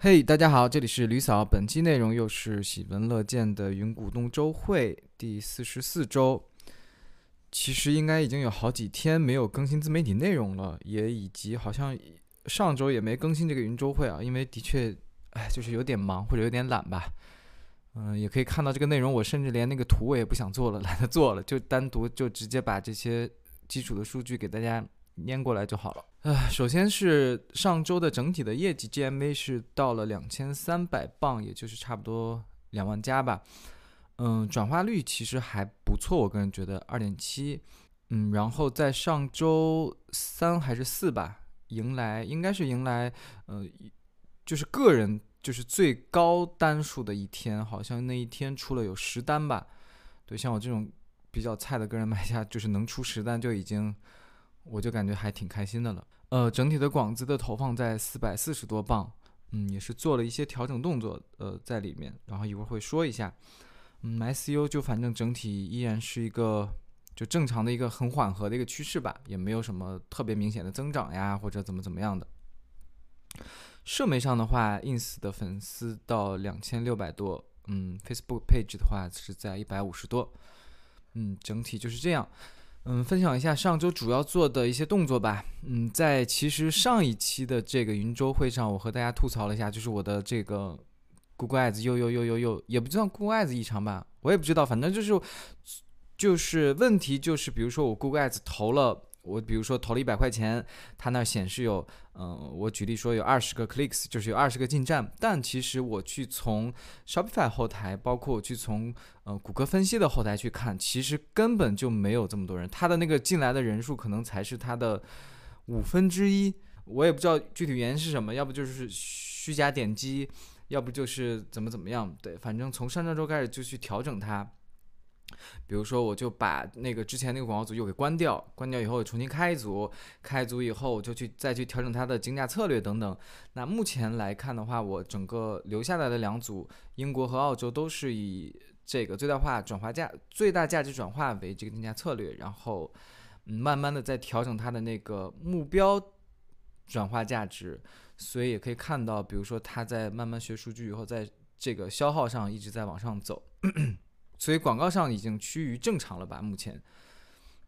嘿大家好，这里是吕嫂，本期内容又是喜闻乐见的云股东周会第四十四周。其实应该已经有好几天没有更新自媒体内容了，也以及好像上周也没更新这个云周会啊，因为的确，哎，就是有点忙或者有点懒吧。嗯，也可以看到这个内容，我甚至连那个图我也不想做了，懒得做了，就单独就直接把这些基础的数据给大家粘过来就好了。呃，首先是上周的整体的业绩 GMV 是到了两千三百磅，也就是差不多两万加吧。嗯，转化率其实还不错，我个人觉得二点七。嗯，然后在上周三还是四吧，迎来应该是迎来，呃，就是个人就是最高单数的一天，好像那一天出了有十单吧。对，像我这种比较菜的个人卖家，就是能出十单就已经。我就感觉还挺开心的了。呃，整体的广子的投放在四百四十多磅，嗯，也是做了一些调整动作，呃，在里面。然后一会儿会说一下。嗯，ICU 就反正整体依然是一个就正常的一个很缓和的一个趋势吧，也没有什么特别明显的增长呀，或者怎么怎么样的。社媒上的话，ins 的粉丝到两千六百多，嗯，Facebook page 的话是在一百五十多，嗯，整体就是这样。嗯，分享一下上周主要做的一些动作吧。嗯，在其实上一期的这个云周会上，我和大家吐槽了一下，就是我的这个 Google Ads 又又又又又，也不算 Google Ads 异常吧，我也不知道，反正就是就是问题就是，比如说我 Google Ads 投了。我比如说投了一百块钱，它那显示有，嗯，我举例说有二十个 clicks，就是有二十个进站，但其实我去从 Shopify 后台，包括我去从呃谷歌分析的后台去看，其实根本就没有这么多人，他的那个进来的人数可能才是他的五分之一，我也不知道具体原因是什么，要不就是虚假点击，要不就是怎么怎么样，对，反正从上上周开始就去调整它。比如说，我就把那个之前那个广告组又给关掉，关掉以后重新开一组，开组以后我就去再去调整它的竞价策略等等。那目前来看的话，我整个留下来的两组，英国和澳洲都是以这个最大化转化价、最大价值转化为这个定价策略，然后嗯，慢慢的在调整它的那个目标转化价值。所以也可以看到，比如说它在慢慢学数据以后，在这个消耗上一直在往上走。所以广告上已经趋于正常了吧？目前，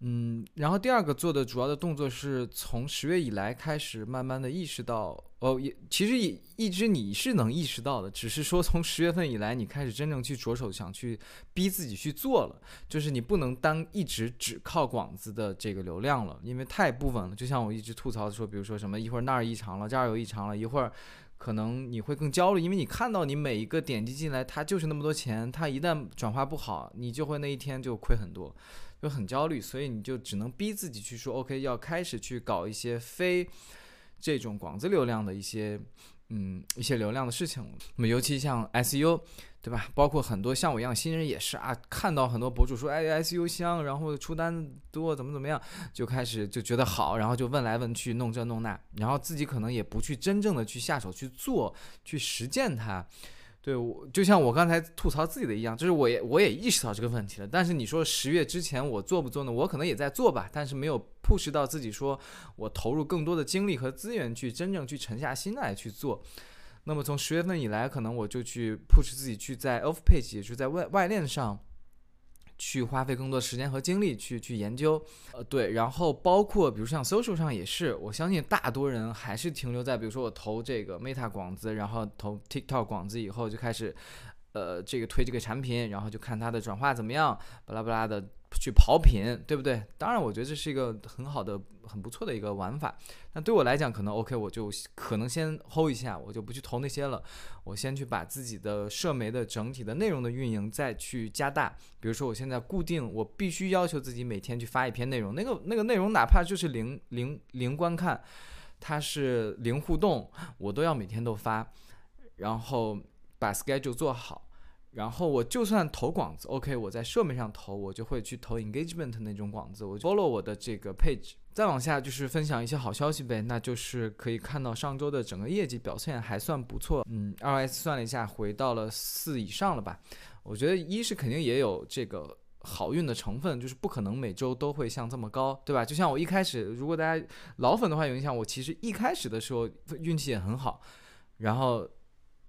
嗯，然后第二个做的主要的动作是从十月以来开始，慢慢的意识到，哦，也其实也一直你是能意识到的，只是说从十月份以来，你开始真正去着手想去逼自己去做了，就是你不能单一直只靠广子的这个流量了，因为太不稳了。就像我一直吐槽说，比如说什么一会儿那儿异常了，这儿有异常了，一会儿。可能你会更焦虑，因为你看到你每一个点击进来，它就是那么多钱，它一旦转化不好，你就会那一天就亏很多，就很焦虑，所以你就只能逼自己去说，OK，要开始去搞一些非这种广子流量的一些。嗯，一些流量的事情，那么尤其像 SU，对吧？包括很多像我一样新人也是啊，看到很多博主说哎 SU 香，然后出单多，怎么怎么样，就开始就觉得好，然后就问来问去，弄这弄那，然后自己可能也不去真正的去下手去做，去实践它。对，我就像我刚才吐槽自己的一样，就是我也我也意识到这个问题了。但是你说十月之前我做不做呢？我可能也在做吧，但是没有 push 到自己说我投入更多的精力和资源去真正去沉下心来去做。那么从十月份以来，可能我就去 push 自己去在 off page，也就是在外外链上。去花费更多时间和精力去去研究，呃，对，然后包括比如像 social 上也是，我相信大多人还是停留在，比如说我投这个 Meta 广子，然后投 TikTok 广子以后就开始，呃，这个推这个产品，然后就看它的转化怎么样，巴拉巴拉的。去跑品，对不对？当然，我觉得这是一个很好的、很不错的一个玩法。那对我来讲，可能 OK，我就可能先 hold 一下，我就不去投那些了。我先去把自己的社媒的整体的内容的运营再去加大。比如说，我现在固定，我必须要求自己每天去发一篇内容。那个那个内容，哪怕就是零零零观看，它是零互动，我都要每天都发，然后把 schedule 做好。然后我就算投广子，OK，我在社媒上投，我就会去投 engagement 那种广子，我就 follow 我的这个 page。再往下就是分享一些好消息呗，那就是可以看到上周的整个业绩表现还算不错，嗯，RS 算了一下，回到了四以上了吧？我觉得一是肯定也有这个好运的成分，就是不可能每周都会像这么高，对吧？就像我一开始，如果大家老粉的话有印象，我其实一开始的时候运气也很好，然后。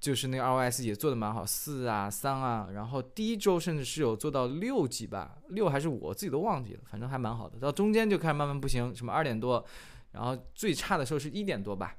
就是那个 iOS 也做的蛮好，四啊三啊，然后第一周甚至是有做到六级吧，六还是我自己都忘记了，反正还蛮好的。到中间就开始慢慢不行，什么二点多，然后最差的时候是一点多吧。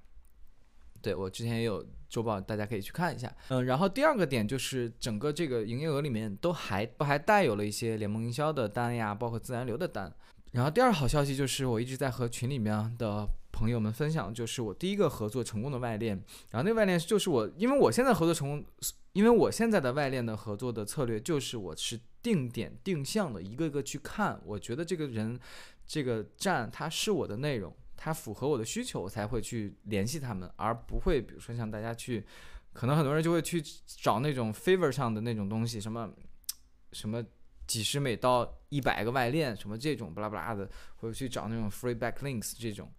对我之前也有周报，大家可以去看一下。嗯，然后第二个点就是整个这个营业额里面都还都还带有了一些联盟营销的单呀，包括自然流的单。然后第二好消息就是我一直在和群里面的朋友们分享，就是我第一个合作成功的外链。然后那个外链就是我，因为我现在合作成功，因为我现在的外链的合作的策略就是我是定点定向的一个个去看，我觉得这个人这个站它是我的内容。它符合我的需求，我才会去联系他们，而不会比如说像大家去，可能很多人就会去找那种 favor 上的那种东西，什么什么几十美到一百个外链，什么这种巴拉巴拉的，或者去找那种 free backlinks 这种。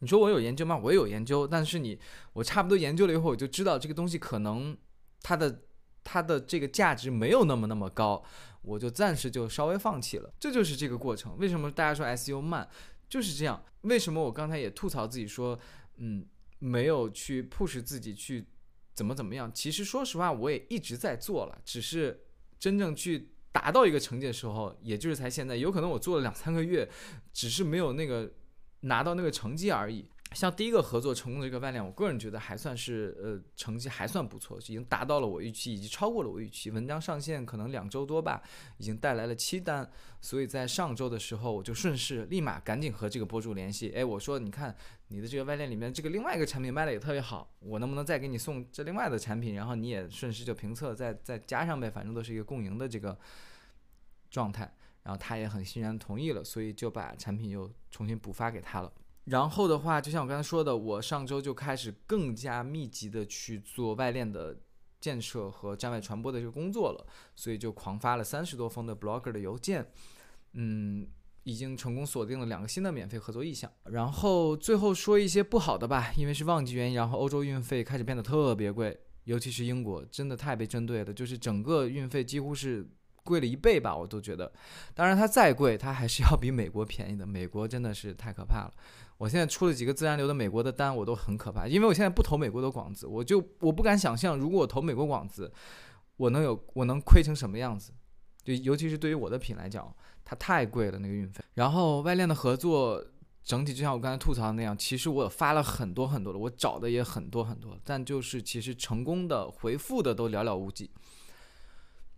你说我有研究吗？我有研究，但是你我差不多研究了以后，我就知道这个东西可能它的它的这个价值没有那么那么高，我就暂时就稍微放弃了。这就是这个过程。为什么大家说 S U 慢？就是这样，为什么我刚才也吐槽自己说，嗯，没有去 push 自己去怎么怎么样？其实说实话，我也一直在做了，只是真正去达到一个成绩的时候，也就是才现在。有可能我做了两三个月，只是没有那个拿到那个成绩而已。像第一个合作成功的这个外链，我个人觉得还算是呃成绩还算不错，已经达到了我预期，以及超过了我预期。文章上线可能两周多吧，已经带来了七单，所以在上周的时候我就顺势立马赶紧和这个博主联系，哎，我说你看你的这个外链里面这个另外一个产品卖的也特别好，我能不能再给你送这另外的产品，然后你也顺势就评测再再加上呗，反正都是一个共赢的这个状态。然后他也很欣然同意了，所以就把产品又重新补发给他了。然后的话，就像我刚才说的，我上周就开始更加密集的去做外链的建设和站外传播的这个工作了，所以就狂发了三十多封的 blogger 的邮件，嗯，已经成功锁定了两个新的免费合作意向。然后最后说一些不好的吧，因为是旺季原因，然后欧洲运费开始变得特别贵，尤其是英国，真的太被针对了，就是整个运费几乎是贵了一倍吧，我都觉得。当然它再贵，它还是要比美国便宜的，美国真的是太可怕了。我现在出了几个自然流的美国的单，我都很可怕，因为我现在不投美国的广子，我就我不敢想象，如果我投美国广子，我能有我能亏成什么样子？就尤其是对于我的品来讲，它太贵了那个运费。然后外链的合作整体就像我刚才吐槽的那样，其实我发了很多很多了，我找的也很多很多，但就是其实成功的回复的都寥寥无几。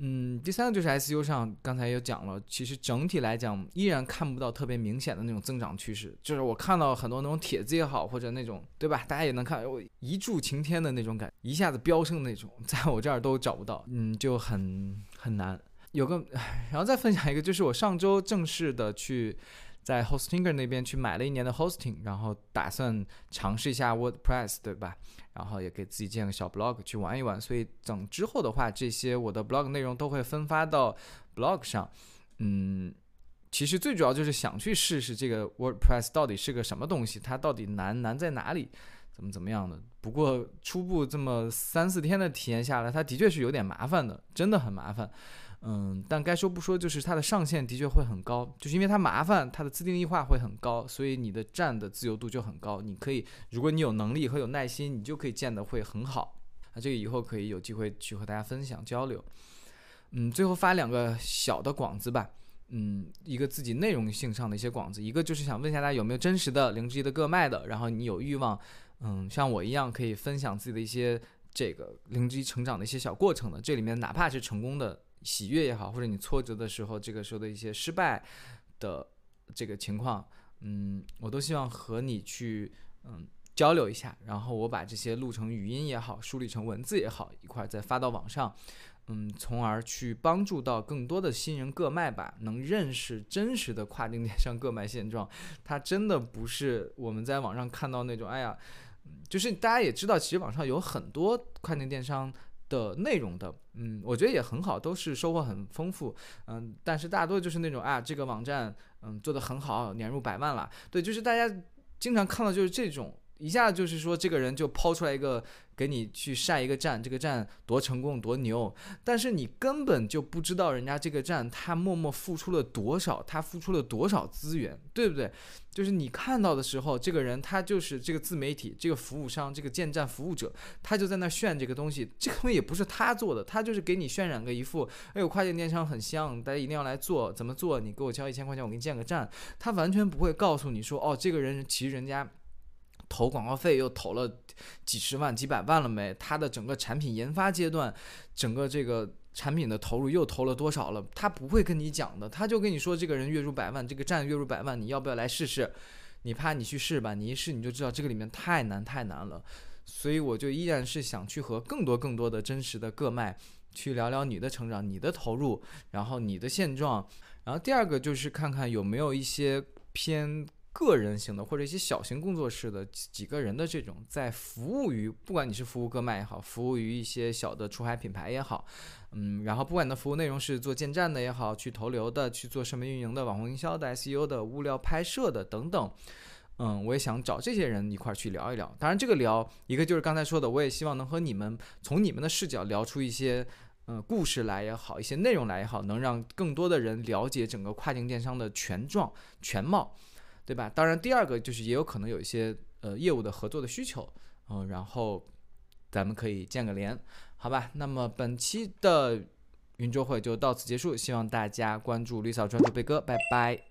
嗯，第三个就是 SU 上，刚才也讲了，其实整体来讲依然看不到特别明显的那种增长趋势。就是我看到很多那种帖子也好，或者那种对吧，大家也能看，我一柱擎天的那种感，一下子飙升的那种，在我这儿都找不到，嗯，就很很难。有个，然后再分享一个，就是我上周正式的去。在 Hostinger 那边去买了一年的 Hosting，然后打算尝试一下 WordPress，对吧？然后也给自己建个小 blog 去玩一玩。所以等之后的话，这些我的 blog 内容都会分发到 blog 上。嗯，其实最主要就是想去试试这个 WordPress 到底是个什么东西，它到底难难在哪里，怎么怎么样的。不过初步这么三四天的体验下来，它的确是有点麻烦的，真的很麻烦。嗯，但该说不说，就是它的上限的确会很高，就是因为它麻烦，它的自定义化会很高，所以你的站的自由度就很高。你可以，如果你有能力和有耐心，你就可以建的会很好。那这个以后可以有机会去和大家分享交流。嗯，最后发两个小的广子吧。嗯，一个自己内容性上的一些广子，一个就是想问一下大家有没有真实的零之一的个卖的，然后你有欲望，嗯，像我一样可以分享自己的一些这个零之一成长的一些小过程的。这里面哪怕是成功的。喜悦也好，或者你挫折的时候，这个时候的一些失败的这个情况，嗯，我都希望和你去嗯交流一下，然后我把这些录成语音也好，梳理成文字也好，一块再发到网上，嗯，从而去帮助到更多的新人各卖吧，能认识真实的跨境电商各卖现状。它真的不是我们在网上看到那种，哎呀，就是大家也知道，其实网上有很多跨境电商。的内容的，嗯，我觉得也很好，都是收获很丰富，嗯，但是大多就是那种啊，这个网站，嗯，做的很好，年入百万了，对，就是大家经常看到就是这种一下就是说这个人就抛出来一个给你去晒一个站，这个站多成功多牛，但是你根本就不知道人家这个站他默默付出了多少，他付出了多少资源，对不对？就是你看到的时候，这个人他就是这个自媒体，这个服务商，这个建站服务者，他就在那炫这个东西，这个东西也不是他做的，他就是给你渲染个一副，哎呦跨境电商很香，大家一定要来做，怎么做？你给我交一千块钱，我给你建个站，他完全不会告诉你说，哦，这个人其实人家。投广告费又投了几十万、几百万了没？他的整个产品研发阶段，整个这个产品的投入又投了多少了？他不会跟你讲的，他就跟你说这个人月入百万，这个站月入百万，你要不要来试试？你怕你去试吧，你一试你就知道这个里面太难太难了。所以我就依然是想去和更多更多的真实的个卖去聊聊你的成长、你的投入，然后你的现状。然后第二个就是看看有没有一些偏。个人型的或者一些小型工作室的几个人的这种，在服务于不管你是服务个卖也好，服务于一些小的出海品牌也好，嗯，然后不管你的服务内容是做建站的也好，去投流的，去做什么运营的、网红营销的、SEO 的、物料拍摄的等等，嗯，我也想找这些人一块儿去聊一聊。当然，这个聊一个就是刚才说的，我也希望能和你们从你们的视角聊出一些嗯故事来也好，一些内容来也好，能让更多的人了解整个跨境电商的全状全貌。对吧？当然，第二个就是也有可能有一些呃业务的合作的需求，嗯，然后咱们可以建个连，好吧？那么本期的云周会就到此结束，希望大家关注绿草专注贝哥，拜拜。